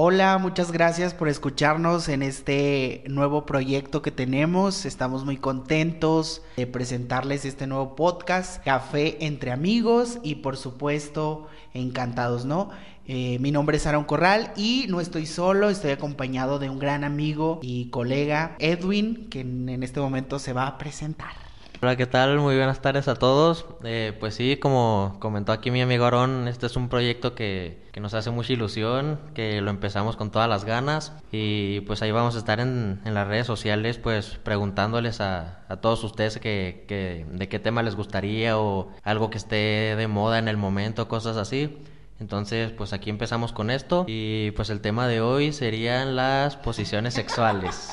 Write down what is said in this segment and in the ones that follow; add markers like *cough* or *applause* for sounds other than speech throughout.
Hola, muchas gracias por escucharnos en este nuevo proyecto que tenemos. Estamos muy contentos de presentarles este nuevo podcast, Café entre amigos y por supuesto encantados, ¿no? Eh, mi nombre es Aaron Corral y no estoy solo, estoy acompañado de un gran amigo y colega, Edwin, que en este momento se va a presentar. Hola, ¿qué tal? Muy buenas tardes a todos. Eh, pues sí, como comentó aquí mi amigo Aaron, este es un proyecto que, que, nos hace mucha ilusión, que lo empezamos con todas las ganas y pues ahí vamos a estar en, en las redes sociales pues preguntándoles a, a todos ustedes que, que, de qué tema les gustaría o algo que esté de moda en el momento, cosas así. Entonces, pues aquí empezamos con esto y pues el tema de hoy serían las posiciones sexuales.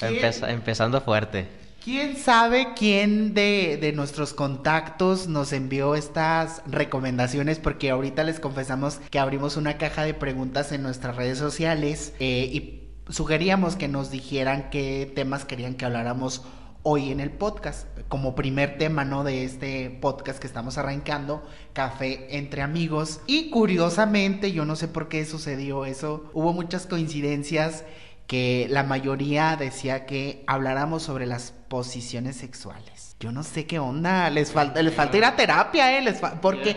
*laughs* empezando fuerte. ¿Quién sabe quién de, de, nuestros contactos nos envió estas recomendaciones? Porque ahorita les confesamos que abrimos una caja de preguntas en nuestras redes sociales eh, y sugeríamos que nos dijeran qué temas querían que habláramos hoy en el podcast. Como primer tema, ¿no? De este podcast que estamos arrancando, Café entre amigos. Y curiosamente, yo no sé por qué sucedió eso, hubo muchas coincidencias que la mayoría decía que habláramos sobre las posiciones sexuales. Yo no sé qué onda, les falta, les falta ir a terapia, ¿eh? Les porque,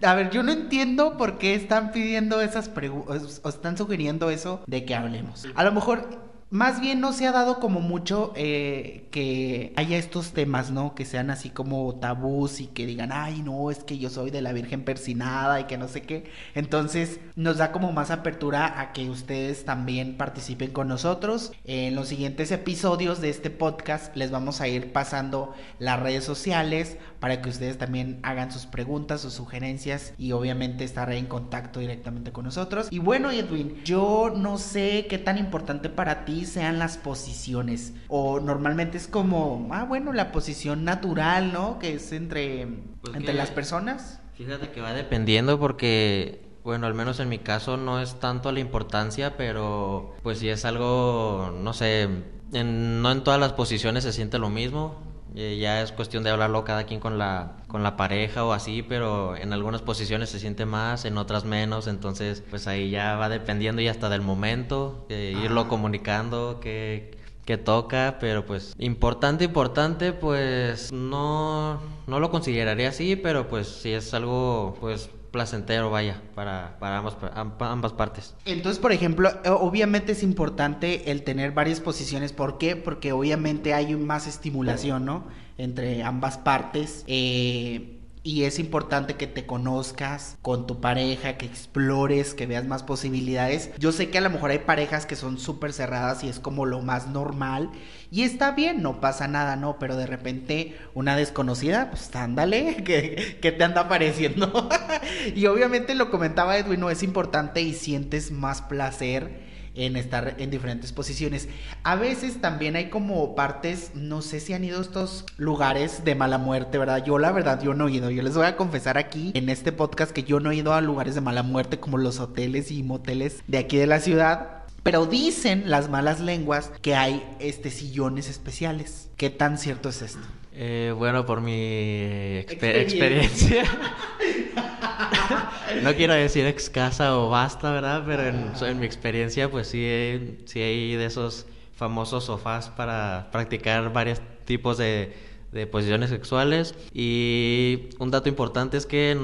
a ver, yo no entiendo por qué están pidiendo esas preguntas, o están sugiriendo eso de que hablemos. A lo mejor más bien no se ha dado como mucho eh, que haya estos temas, ¿no? Que sean así como tabús y que digan, ay, no, es que yo soy de la Virgen persinada y que no sé qué. Entonces nos da como más apertura a que ustedes también participen con nosotros. En los siguientes episodios de este podcast les vamos a ir pasando las redes sociales para que ustedes también hagan sus preguntas, sus sugerencias y obviamente estar en contacto directamente con nosotros. Y bueno, Edwin, yo no sé qué tan importante para ti sean las posiciones o normalmente es como, ah, bueno, la posición natural, ¿no? Que es entre, pues entre las personas. Fíjate que va dependiendo porque bueno, al menos en mi caso no es tanto la importancia, pero pues si es algo, no sé, no en todas las posiciones se siente lo mismo. Eh, ya es cuestión de hablarlo cada quien con la, con la pareja o así, pero en algunas posiciones se siente más, en otras menos, entonces pues ahí ya va dependiendo y hasta del momento, irlo comunicando que, que toca, pero pues importante, importante, pues no, no lo consideraría así, pero pues si es algo pues placentero, vaya, para, para ambas, ambas partes. Entonces, por ejemplo, eh, obviamente es importante el tener varias posiciones. ¿Por qué? Porque obviamente hay más estimulación, ¿no? Entre ambas partes. Eh, y es importante que te conozcas con tu pareja, que explores, que veas más posibilidades. Yo sé que a lo mejor hay parejas que son súper cerradas y es como lo más normal y está bien, no pasa nada, ¿no? Pero de repente una desconocida, pues ándale, *laughs* que, que te anda apareciendo. *laughs* y obviamente lo comentaba Edwin, no es importante y sientes más placer en estar en diferentes posiciones. A veces también hay como partes, no sé si han ido estos lugares de mala muerte, ¿verdad? Yo la verdad, yo no he ido. Yo les voy a confesar aquí en este podcast que yo no he ido a lugares de mala muerte como los hoteles y moteles de aquí de la ciudad. Pero dicen las malas lenguas que hay este sillones especiales. ¿Qué tan cierto es esto? Eh, bueno, por mi experiencia. *laughs* no quiero decir ex casa o basta, ¿verdad? Pero en, mi experiencia, pues sí, sí hay de esos famosos sofás para practicar varios tipos de, de posiciones sexuales. Y un dato importante es que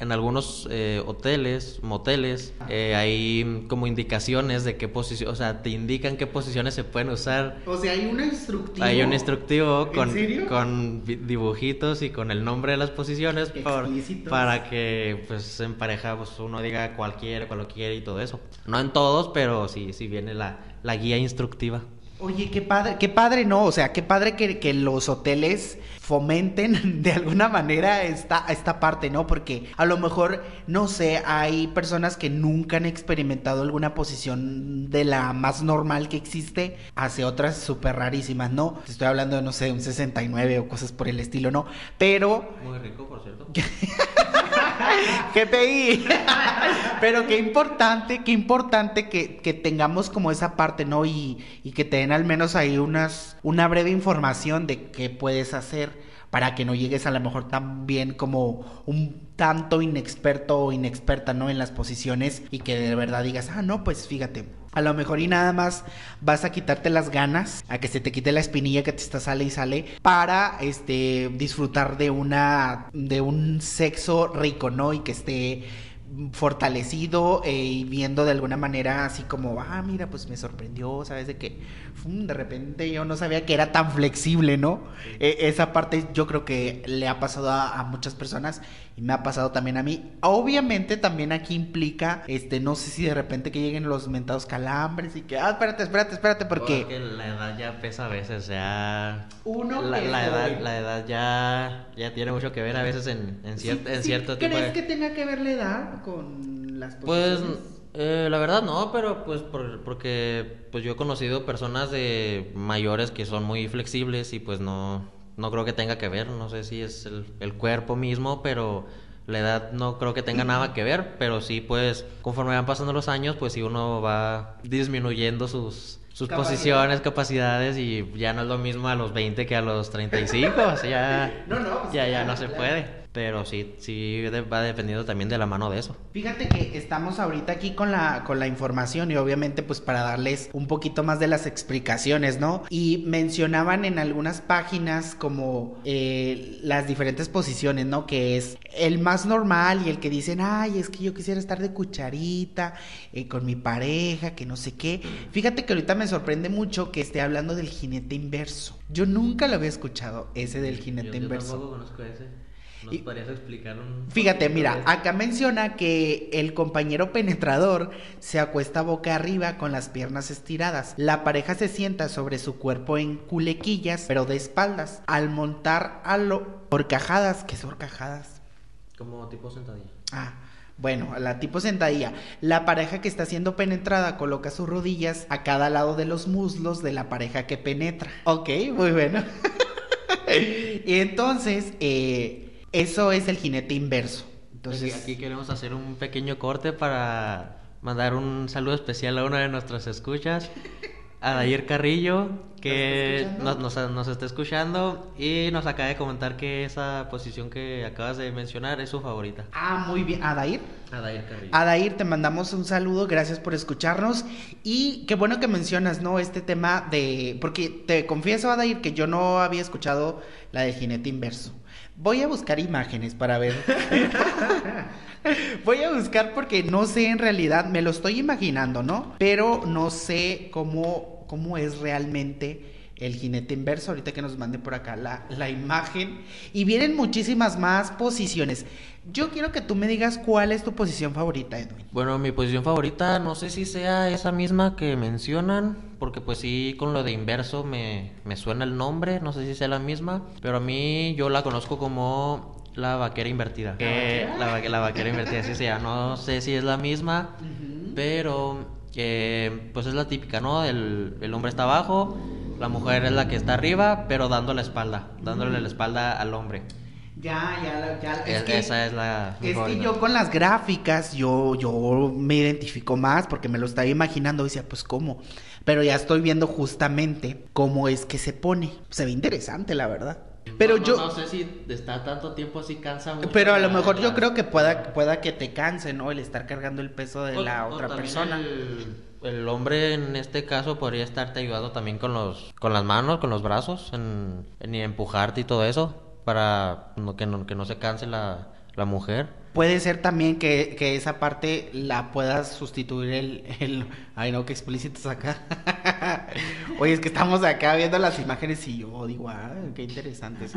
en algunos eh, hoteles, moteles, eh, hay como indicaciones de qué posición, o sea, te indican qué posiciones se pueden usar. O sea, hay un instructivo. Hay un instructivo con, con dibujitos y con el nombre de las posiciones para que pues en pareja pues, uno diga cualquiera, cualquiera y todo eso. No en todos, pero sí, sí viene la, la guía instructiva. Oye, qué padre, qué padre, ¿no? O sea, qué padre que, que los hoteles fomenten *laughs* de alguna manera esta, esta parte, ¿no? Porque a lo mejor, no sé, hay personas que nunca han experimentado alguna posición de la más normal que existe hacia otras súper rarísimas, ¿no? Estoy hablando de, no sé, un 69 o cosas por el estilo, ¿no? Pero... Muy rico, por cierto. *laughs* *laughs* GPI. Pero qué importante, qué importante que, que, tengamos como esa parte, ¿no? Y, y que te den al menos ahí unas, una breve información de qué puedes hacer para que no llegues a lo mejor tan bien como un tanto inexperto o inexperta, ¿no? En las posiciones y que de verdad digas, ah, no, pues fíjate, a lo mejor y nada más vas a quitarte las ganas, a que se te quite la espinilla que te está sale y sale para este disfrutar de una de un sexo rico, ¿no? Y que esté fortalecido eh, y viendo de alguna manera así como, ah, mira, pues me sorprendió, ¿sabes? De que de repente yo no sabía que era tan flexible, ¿no? E, esa parte yo creo que le ha pasado a, muchas personas y me ha pasado también a mí. Obviamente también aquí implica, este, no sé si de repente que lleguen los mentados calambres y que, ah, espérate, espérate, espérate, porque... porque la edad ya pesa a veces, ya... Uno la, la edad, la edad ya, ya tiene mucho que ver a veces en, en, en cierto tipo ¿Crees que tenga que ver la edad con las Pues eh, la verdad no, pero pues porque pues yo he conocido personas de mayores que son muy flexibles y pues no, no creo que tenga que ver, no sé si es el, el cuerpo mismo, pero la edad no creo que tenga nada que ver, pero sí pues conforme van pasando los años pues si uno va disminuyendo sus sus posiciones, capacidades y ya no es lo mismo a los 20 que a los 35, o sea, ya, *laughs* no, no, pues ya, ya no se puede. Pero sí, sí va dependiendo también de la mano de eso. Fíjate que estamos ahorita aquí con la, con la información y obviamente pues para darles un poquito más de las explicaciones, ¿no? Y mencionaban en algunas páginas como eh, las diferentes posiciones, ¿no? Que es el más normal y el que dicen, ay, es que yo quisiera estar de cucharita eh, con mi pareja, que no sé qué. Fíjate que ahorita me sorprende mucho que esté hablando del jinete inverso. Yo nunca lo había escuchado, ese del jinete inverso. Yo tampoco conozco ese. ¿Nos podrías explicar un... Fíjate, mira, acá menciona que el compañero penetrador se acuesta boca arriba con las piernas estiradas. La pareja se sienta sobre su cuerpo en culequillas, pero de espaldas. Al montar a lo... horcajadas, ¿qué son horcajadas? Como tipo sentadilla. Ah. Bueno, la tipo sentadilla. La pareja que está siendo penetrada coloca sus rodillas a cada lado de los muslos de la pareja que penetra. Ok, muy bueno. *laughs* y entonces, eh, eso es el jinete inverso. Entonces, aquí, queremos hacer un pequeño corte para mandar un saludo especial a una de nuestras escuchas, a Dayer Carrillo, que nos, nos, está escuchando y nos acaba de comentar que esa posición que acabas de mencionar es su favorita. Ah, muy bien. ¿A Dair? A Dair Carrillo. A Dair, te mandamos un saludo, gracias por escucharnos. Y qué bueno que mencionas, ¿no? Este tema de. Porque te confieso, Adair, que yo no había escuchado la del jinete inverso. Voy a buscar imágenes para ver. *laughs* Voy a buscar porque no sé en realidad, me lo estoy imaginando, ¿no? Pero no sé cómo, cómo es realmente el jinete inverso, ahorita que nos mande por acá la, la, imagen. Y vienen muchísimas más posiciones. Yo quiero que tú me digas cuál es tu posición favorita, Edwin. Bueno, mi posición favorita, no sé si sea esa misma que mencionan, porque pues sí, con lo de inverso me, me suena el nombre, no sé si sea la misma, pero a mí yo la conozco como la vaquera invertida. ¿La, la, vaquera invertida, sí, sea, no sé si es la misma, pero que pues es la típica, ¿no? El, el hombre está abajo, la mujer es la que está arriba, pero dando la espalda, dándole la espalda al hombre. Ya, ya, ya. Es, que, esa es la. Es que yo con las gráficas, yo, yo me identifico más porque me lo estaba imaginando. Y decía, pues cómo. Pero ya estoy viendo justamente cómo es que se pone. Se ve interesante, la verdad. Pero yo. No sé si está tanto tiempo así cansa mucho. Pero a lo mejor yo creo que pueda, pueda que te canse, ¿no? El estar cargando el peso de la otra persona. El, hombre en este caso podría estarte ayudando también con los, con las manos, con los brazos, en, en empujarte y todo eso para que, no, que no se canse la, la mujer. Puede ser también que, que, esa parte la puedas sustituir el, el... Ay, no, qué explícitos acá. *laughs* Oye, es que estamos acá viendo las imágenes y yo digo, ah, qué interesantes.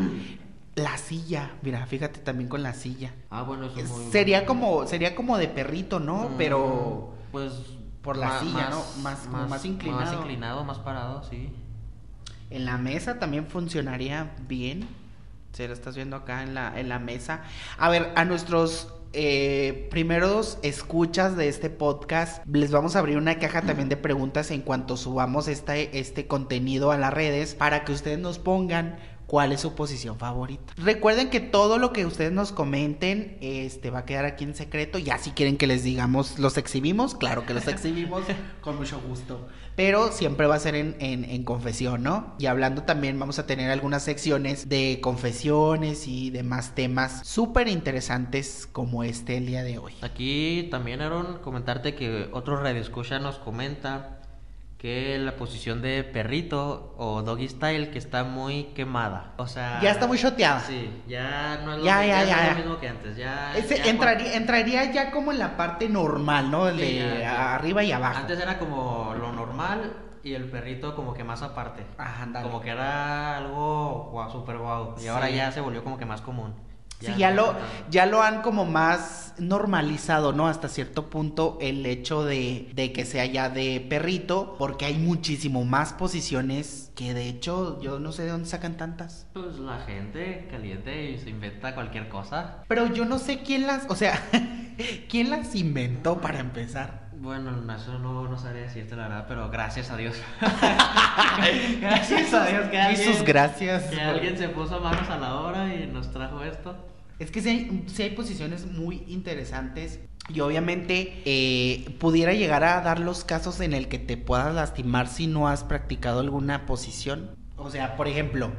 La silla, mira, fíjate también con la silla. Ah, bueno, eso muy Sería como, sería como de perrito, ¿no? Mm, Pero... Pues... Por la silla, ¿no? Más, más, más inclinado. Más inclinado, más parado, sí. En la mesa también funcionaría bien. Se lo estás viendo acá en la, en la mesa. A ver, a nuestros eh, primeros escuchas de este podcast, les vamos a abrir una caja también de preguntas en cuanto subamos este, este contenido a las redes para que ustedes nos pongan cuál es su posición favorita. Recuerden que todo lo que ustedes nos comenten este, va a quedar aquí en secreto. Ya si quieren que les digamos, los exhibimos, claro que los *laughs* exhibimos con mucho gusto. Pero siempre va a ser en, en, confesión, ¿no? Y hablando también vamos a tener algunas secciones de confesiones y demás temas súper interesantes como este el día de hoy. Aquí también, Aaron, comentarte que otro radio escucha nos comenta que la posición de perrito o doggy style que está muy quemada. O sea, ya está muy choteada. Sí, ya no es lo, ya, mismo que antes. Ya, entraría, entraría, ya como en la parte normal, ¿no? de arriba y abajo. Antes era como lo normal y el perrito como que más aparte. Ajá, Como que era algo wow, súper guau. Y ahora ya se volvió como que más común. Sí, ya lo, ya lo han como más normalizado, ¿no? Hasta cierto punto el hecho de, de, que sea ya de perrito, porque hay muchísimo más posiciones que de hecho yo no sé de dónde sacan tantas. Pues la gente caliente y se inventa cualquier cosa. Pero yo no sé quién las, o sea, *laughs* quién las inventó para empezar. Bueno, eso no, no sabría decirte la verdad, pero gracias a Dios. *laughs* gracias a Dios que alguien, gracias. Que alguien se puso manos a la obra y nos trajo esto. Es que sí hay, posiciones muy interesantes y obviamente eh, pudiera llegar a dar los casos en el que te puedas lastimar si no has practicado alguna posición. O sea, por ejemplo,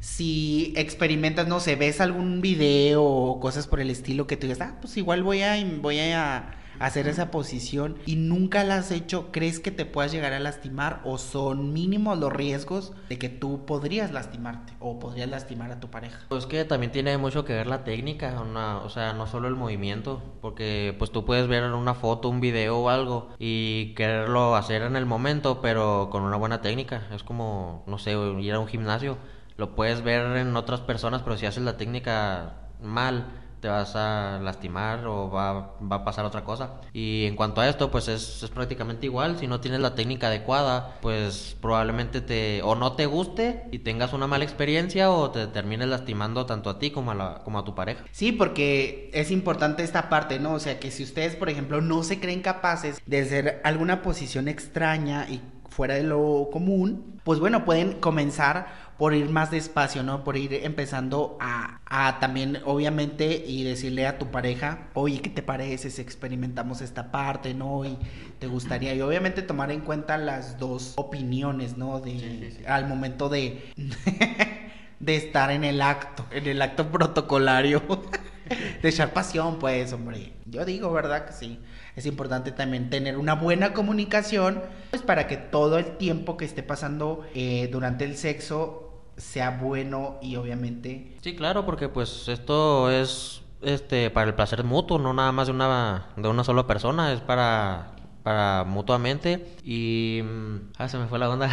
si experimentas, no sé, ves algún video o cosas por el estilo que tú digas, ah, pues igual voy a, voy a hacer esa posición y nunca la has hecho, ¿crees que te puedas llegar a lastimar o son mínimos los riesgos de que tú podrías lastimarte o podrías lastimar a tu pareja? Pues que también tiene mucho que ver la técnica, o sea, no solo el movimiento, porque pues tú puedes ver una foto, un video o algo y quererlo hacer en el momento, pero con una buena técnica. Es como, no sé, ir a un gimnasio. Lo puedes ver en otras personas, pero si haces la técnica mal, te vas a lastimar o va, va, a pasar otra cosa. Y en cuanto a esto, pues es, es, prácticamente igual. Si no tienes la técnica adecuada, pues probablemente te o no te guste y tengas una mala experiencia o te termines lastimando tanto a ti como a, la, como a tu pareja. Sí, porque es importante esta parte, ¿no? O sea, que si ustedes, por ejemplo, no se creen capaces de hacer alguna posición extraña y fuera de lo común, pues bueno, pueden comenzar por ir más despacio, ¿no? Por ir empezando a, a, también, obviamente, y decirle a tu pareja, oye, ¿qué te parece si experimentamos esta parte, ¿no? Y te gustaría, y obviamente tomar en cuenta las dos opiniones, ¿no? De, Al momento de, *laughs* de estar en el acto, en el acto protocolario, *laughs* de echar pasión, pues, hombre. Yo digo, ¿verdad? Que sí. Es importante también tener una buena comunicación, pues para que todo el tiempo que esté pasando eh, durante el sexo sea bueno y obviamente... Sí, claro, porque pues esto es este para el placer mutuo, no nada más de una de una sola persona, es para para mutuamente y mm, ah se me fue la onda.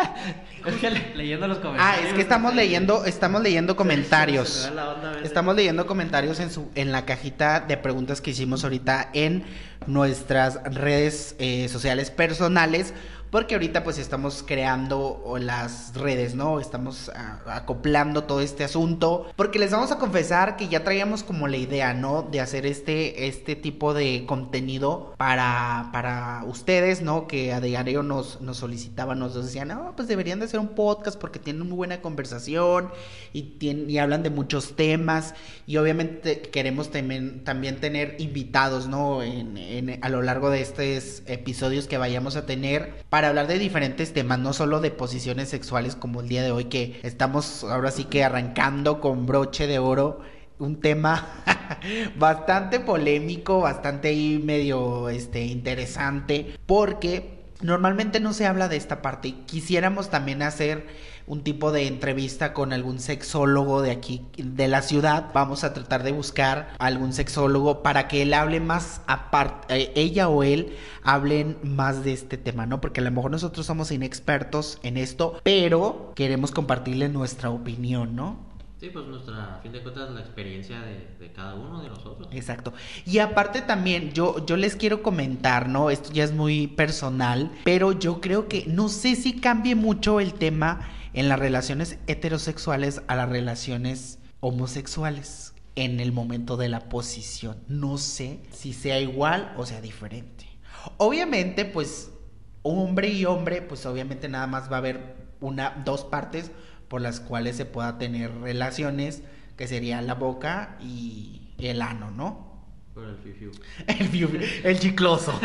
*laughs* es que leyendo los comentarios. Ah, es que estamos leyendo estamos leyendo *laughs* comentarios. estamos leyendo comentarios en su en la cajita de preguntas que hicimos ahorita en nuestras redes eh, sociales personales porque ahorita pues estamos creando las redes, ¿no? Estamos ah, acoplando todo este asunto, porque les vamos a confesar que ya traíamos como la idea, ¿no? De hacer este, este tipo de contenido para, para ustedes, ¿no? Que a diario nos, nos solicitaban, nos decían, no, pues deberían de hacer un podcast porque tienen muy buena conversación y, tienen, y hablan de muchos temas y obviamente queremos también, también tener invitados, ¿no? En, a lo largo de estos episodios que vayamos a tener para hablar de diferentes temas, no solo de posiciones sexuales como el día de hoy, que estamos ahora sí que arrancando con broche de oro un tema *laughs* bastante polémico, bastante medio este interesante, porque normalmente no se habla de esta parte. Quisiéramos también hacer un tipo de entrevista con algún sexólogo de aquí, de la ciudad. Vamos a tratar de buscar algún sexólogo para que él hable más aparte, eh, ella o él hablen más de este tema, ¿no? Porque a lo mejor nosotros somos inexpertos en esto, pero queremos compartirle nuestra opinión, ¿no? Sí, pues nuestra, a fin de cuentas, la experiencia de, cada uno de nosotros. Exacto. Y aparte también, yo, yo les quiero comentar, ¿no? Esto ya es muy personal, pero yo creo que no sé si cambie mucho el tema en las relaciones heterosexuales a las relaciones homosexuales en el momento de la posición. No sé si sea igual o sea diferente. Obviamente, pues hombre y hombre, pues obviamente nada más va a haber una dos partes por las cuales se pueda tener relaciones, que sería la boca y el ano, ¿no? el fiu *laughs* El, fiu, el chicloso.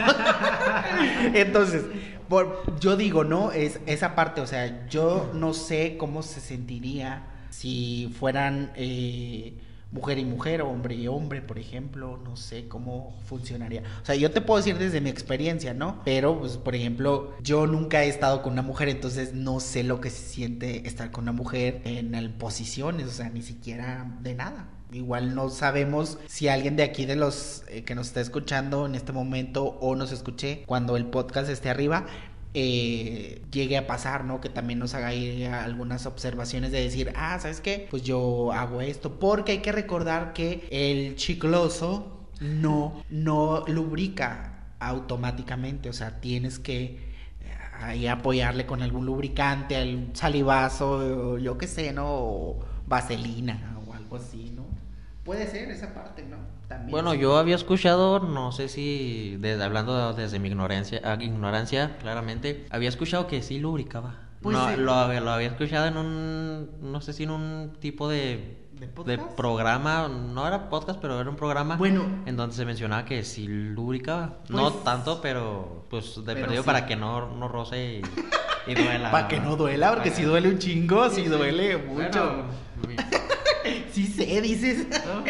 *laughs* Entonces, por, yo digo, ¿no? Es esa parte, o sea, yo no sé cómo se sentiría si fueran eh, mujer y mujer, hombre y hombre, por ejemplo, no sé cómo funcionaría. O sea, yo te puedo decir desde mi experiencia, ¿no? Pero, pues, por ejemplo, yo nunca he estado con una mujer, entonces no sé lo que se siente estar con una mujer en posiciones, o sea, ni siquiera de nada. Igual no sabemos si alguien de aquí de los eh, que nos está escuchando en este momento o nos escuche cuando el podcast esté arriba, eh, llegue a pasar, ¿no? Que también nos haga ir algunas observaciones de decir, ah, ¿sabes qué? Pues yo hago esto, porque hay que recordar que el chicloso no, no lubrica automáticamente, o sea, tienes que eh, ahí apoyarle con algún lubricante, al salivazo, yo qué sé, ¿no? O vaselina o algo así, ¿no? Puede ser esa parte, ¿no? bueno, yo había escuchado, no sé si, desde, hablando desde mi ignorancia, ah, ignorancia, claramente, había escuchado que sí lubricaba. Pues no, lo, había escuchado en un, no sé si en un tipo de ¿De, programa, no era podcast, pero era un programa bueno, en donde se mencionaba que sí lubricaba. no pues tanto, pero pues de perdido para que no, no roce y, *laughs* duela. para que no duela, porque si duele un chingo, si duele mucho. sí dices.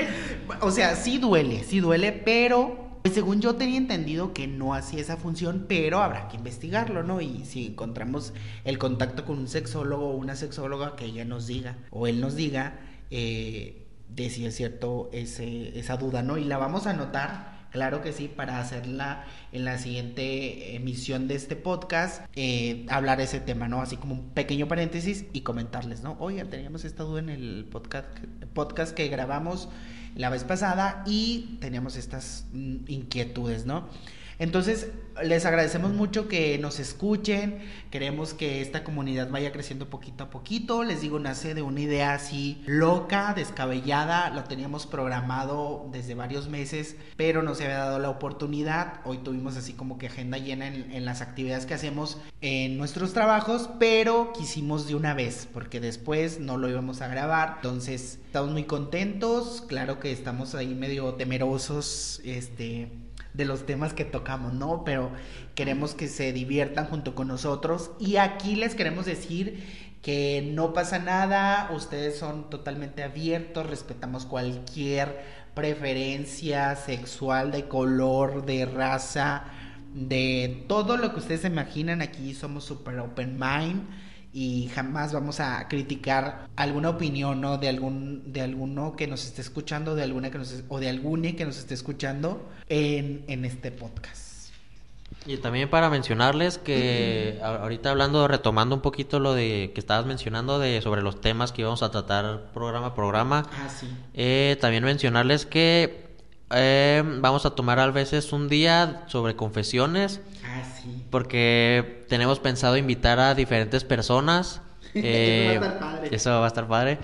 *laughs* o sea, sí duele, sí duele, pero pues, según yo tenía entendido que no hacía esa función, pero habrá que investigarlo, ¿no? Y si encontramos el contacto con un sexólogo o una sexóloga, que ella nos diga, o él nos diga, eh, de si es cierto ese, esa duda, ¿no? Y la vamos a anotar Claro que sí, para hacerla en la siguiente emisión de este podcast, eh, hablar ese tema, ¿no? Así como un pequeño paréntesis y comentarles, ¿no? Oigan, teníamos esta duda en el podcast, podcast que grabamos la vez pasada y teníamos estas mm, inquietudes, ¿no? Entonces, les agradecemos mucho que nos escuchen. Queremos que esta comunidad vaya creciendo poquito a poquito. Les digo, nace de una idea así loca, descabellada. Lo teníamos programado desde varios meses, pero no se había dado la oportunidad. Hoy tuvimos así como que agenda llena en, las actividades que hacemos en nuestros trabajos, pero quisimos de una vez, porque después no lo íbamos a grabar. Entonces, estamos muy contentos. Claro que estamos ahí medio temerosos, este de los temas que tocamos, ¿no? Pero queremos que se diviertan junto con nosotros. Y aquí les queremos decir que no pasa nada, ustedes son totalmente abiertos, respetamos cualquier preferencia sexual, de color, de raza, de todo lo que ustedes se imaginan, aquí somos super open mind y jamás vamos a criticar alguna opinión ¿no? de algún de alguno que nos esté escuchando de alguna que nos o de alguna que nos esté escuchando en, en este podcast y también para mencionarles que ahorita hablando retomando un poquito lo de que estabas mencionando de sobre los temas que íbamos a tratar programa a programa ah, sí. eh, también mencionarles que eh, vamos a tomar a veces un día sobre confesiones ah, porque tenemos pensado invitar a diferentes personas. *laughs* Eh, eso va a estar padre. A estar padre.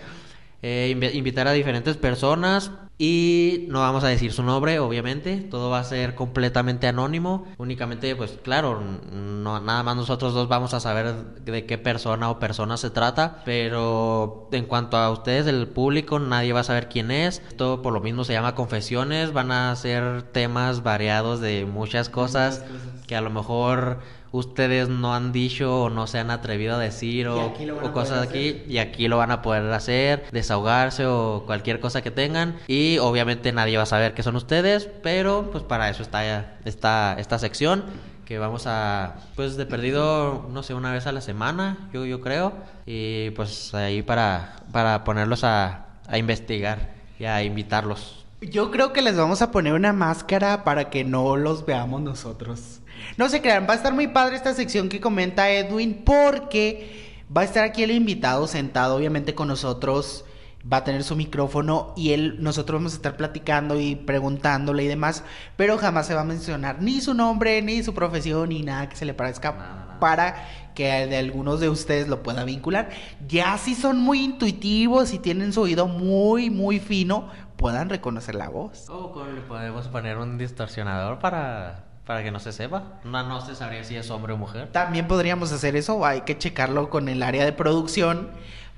Eh, invitar a diferentes personas y no vamos a decir su nombre, obviamente, todo va a ser completamente anónimo, únicamente, pues claro, no, nada más nosotros dos vamos a saber de qué persona o persona se trata, pero en cuanto a ustedes, el público, nadie va a saber quién es, esto por lo mismo se llama confesiones, van a ser temas variados de muchas cosas. que a lo mejor ustedes no han dicho o no se han atrevido a decir o, cosas aquí y aquí lo van a poder hacer, desahogarse o cualquier cosa que tengan. Y obviamente nadie va a saber que son ustedes, pero pues para eso está esta, esta sección que vamos a pues de perdido no sé una vez a la semana yo yo creo. Y pues ahí para para ponerlos a, a investigar y a invitarlos. Yo creo que les vamos a poner una máscara para que no los veamos nosotros no se crean, va a estar muy padre esta sección que comenta Edwin porque va a estar aquí el invitado sentado obviamente con nosotros, va a tener su micrófono y él, nosotros vamos a estar platicando y preguntándole y demás, pero jamás se va a mencionar ni su nombre, ni su profesión, ni nada que se le parezca para que de algunos de ustedes lo pueda vincular. Ya si son muy intuitivos y tienen su oído muy, muy fino, puedan reconocer la voz. O le podemos poner un distorsionador para para que no se sepa. No, no se sabría si es hombre o mujer. También podríamos hacer eso. Hay que checarlo con el área de producción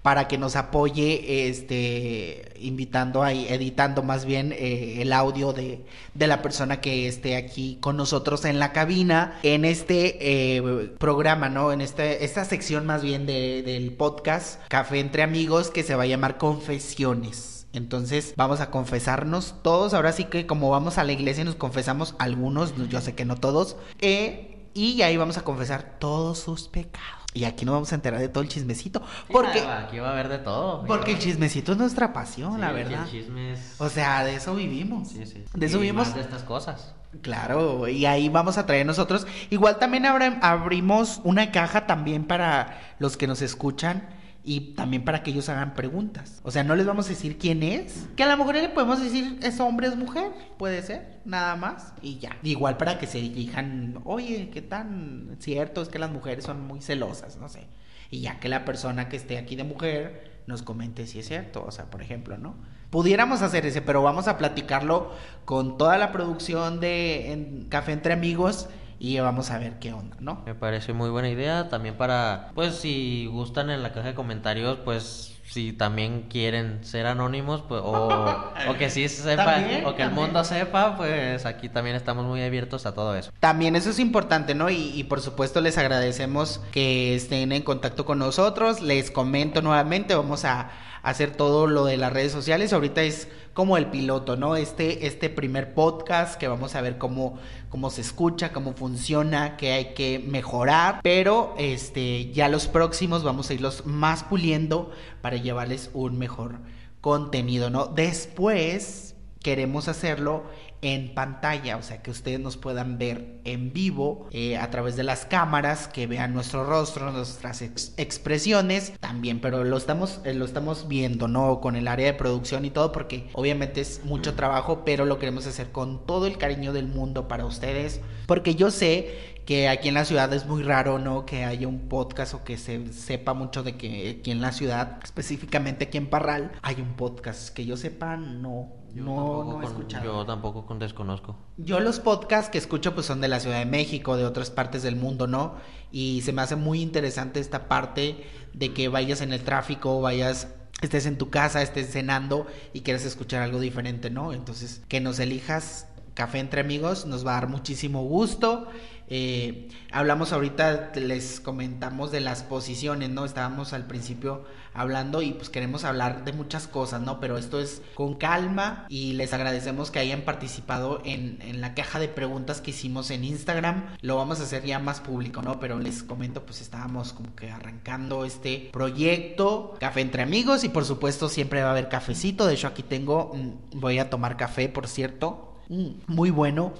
para que nos apoye, este, invitando ahí, editando más bien eh, el audio de, de, la persona que esté aquí con nosotros en la cabina, en este eh, programa, ¿no? En este, esta sección más bien de, del podcast Café entre Amigos que se va a llamar Confesiones. Entonces vamos a confesarnos todos. Ahora sí que como vamos a la iglesia nos confesamos algunos, yo sé que no todos. Eh, y ahí vamos a confesar todos sus pecados. Y aquí nos vamos a enterar de todo el chismecito. Porque aquí va a haber de todo. Porque el chismecito es nuestra pasión, la verdad. El chisme es... O sea, de eso vivimos. Sí, sí. De eso y vivimos. Más de estas cosas. Claro, y ahí vamos a traer nosotros. Igual también abrimos una caja también para los que nos escuchan y también para que ellos hagan preguntas. O sea, no les vamos a decir quién es, que a lo mejor le podemos decir es hombre, es mujer, puede ser, nada más, y ya. Igual para que se digan, oye, ¿qué tan cierto es que las mujeres son muy celosas? No sé. Y ya que la persona que esté aquí de mujer nos comente si es cierto, o sea, por ejemplo, ¿no? Pudiéramos hacer ese, pero vamos a platicarlo con toda la producción de Café entre Amigos y vamos a ver qué onda, ¿no? Me parece muy buena idea también para, pues si gustan en la caja de comentarios, pues si también quieren ser anónimos, pues o, *laughs* o que sí sepan, o que el mundo sepa, pues aquí también estamos muy abiertos a todo eso. También eso es importante, ¿no? Y, y por supuesto les agradecemos que estén en contacto con nosotros, les comento nuevamente, vamos a hacer todo lo de las redes sociales. Ahorita es como el piloto, ¿no? Este, este primer podcast que vamos a ver cómo, cómo se escucha, cómo funciona, qué hay que mejorar. Pero este, ya los próximos vamos a irlos más puliendo para llevarles un mejor contenido, ¿no? Después queremos hacerlo en pantalla, o sea que ustedes nos puedan ver en vivo eh, a través de las cámaras, que vean nuestro rostro, nuestras expresiones también, pero lo estamos, eh, lo estamos viendo, ¿no? Con el área de producción y todo, porque obviamente es mucho trabajo, pero lo queremos hacer con todo el cariño del mundo para ustedes, porque yo sé que aquí en la ciudad es muy raro, ¿no? Que haya un podcast o que se sepa mucho de que aquí en la ciudad, específicamente aquí en Parral, hay un podcast. Que yo sepa, no. Yo no, no he escuchado. Yo tampoco con desconozco. Yo los podcasts que escucho pues son de la Ciudad de México, de otras partes del mundo, ¿no? Y se me hace muy interesante esta parte de que vayas en el tráfico, vayas estés en tu casa, estés cenando y quieres escuchar algo diferente, ¿no? Entonces, que nos elijas Café entre amigos nos va a dar muchísimo gusto. Eh, hablamos ahorita, les comentamos de las posiciones, ¿no? Estábamos al principio hablando y pues queremos hablar de muchas cosas, ¿no? Pero esto es con calma y les agradecemos que hayan participado en, en la caja de preguntas que hicimos en Instagram. Lo vamos a hacer ya más público, ¿no? Pero les comento, pues estábamos como que arrancando este proyecto, Café entre amigos y por supuesto siempre va a haber cafecito. De hecho aquí tengo, mm, voy a tomar café, por cierto, mm, muy bueno,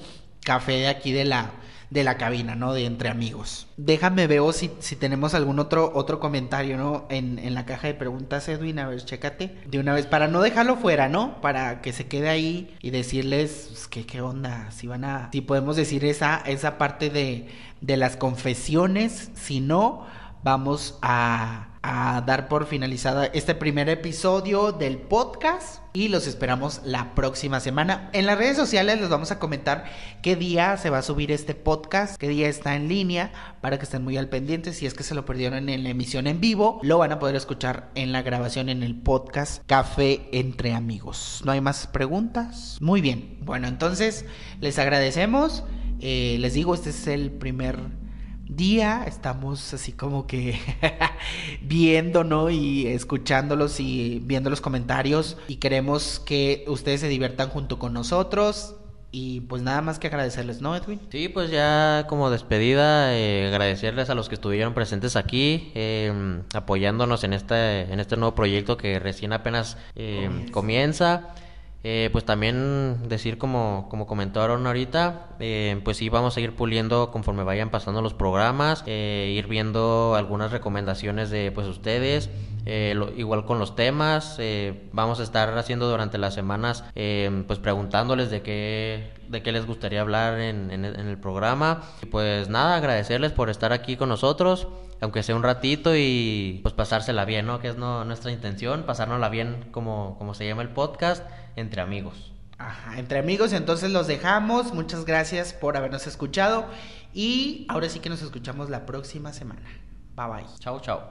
café de aquí de la de la cabina, ¿no? De entre amigos. Déjame veo si, si tenemos algún otro, otro comentario, ¿no? En, en la caja de preguntas, Edwin, a ver, chécate. De una vez, para no dejarlo fuera, ¿no? Para que se quede ahí y decirles, pues, ¿qué, qué onda? Si van a, si podemos decir esa, esa parte de, de las confesiones, si no, vamos a dar por finalizada este primer episodio del podcast y los esperamos la próxima semana. En las redes sociales les vamos a comentar qué día se va a subir este podcast, qué día está en línea, para que estén muy al pendiente. Si es que se lo perdieron en la emisión en vivo, lo van a poder escuchar en la grabación en el podcast Café entre amigos. ¿No hay más preguntas? Muy bien. Bueno, entonces les agradecemos. Eh, les digo, este es el primer día estamos así como que *laughs* viendo, ¿no? Y escuchándolos y viendo los comentarios y queremos que ustedes se diviertan junto con nosotros. Y pues nada más que agradecerles, ¿no, Edwin? Sí, pues ya como despedida, eh, agradecerles a los que estuvieron presentes aquí, eh, apoyándonos en este, en este nuevo proyecto que recién apenas eh, comienza. Eh, pues también decir como, como comentaron ahorita, eh, pues sí vamos a ir puliendo conforme vayan pasando los programas, eh, ir viendo algunas recomendaciones de pues ustedes, igual con los temas, vamos a estar haciendo durante las semanas pues preguntándoles de qué, de qué les gustaría hablar en, en, en el programa. Y pues nada, agradecerles por estar aquí con nosotros aunque sea un ratito y pues pasársela bien, ¿no? Que es no, nuestra intención, pasárnosla bien como, como se llama el podcast, entre amigos. Ajá, entre amigos, entonces los dejamos. Muchas gracias por habernos escuchado y ahora sí que nos escuchamos la próxima semana. Bye bye. Chao, chao.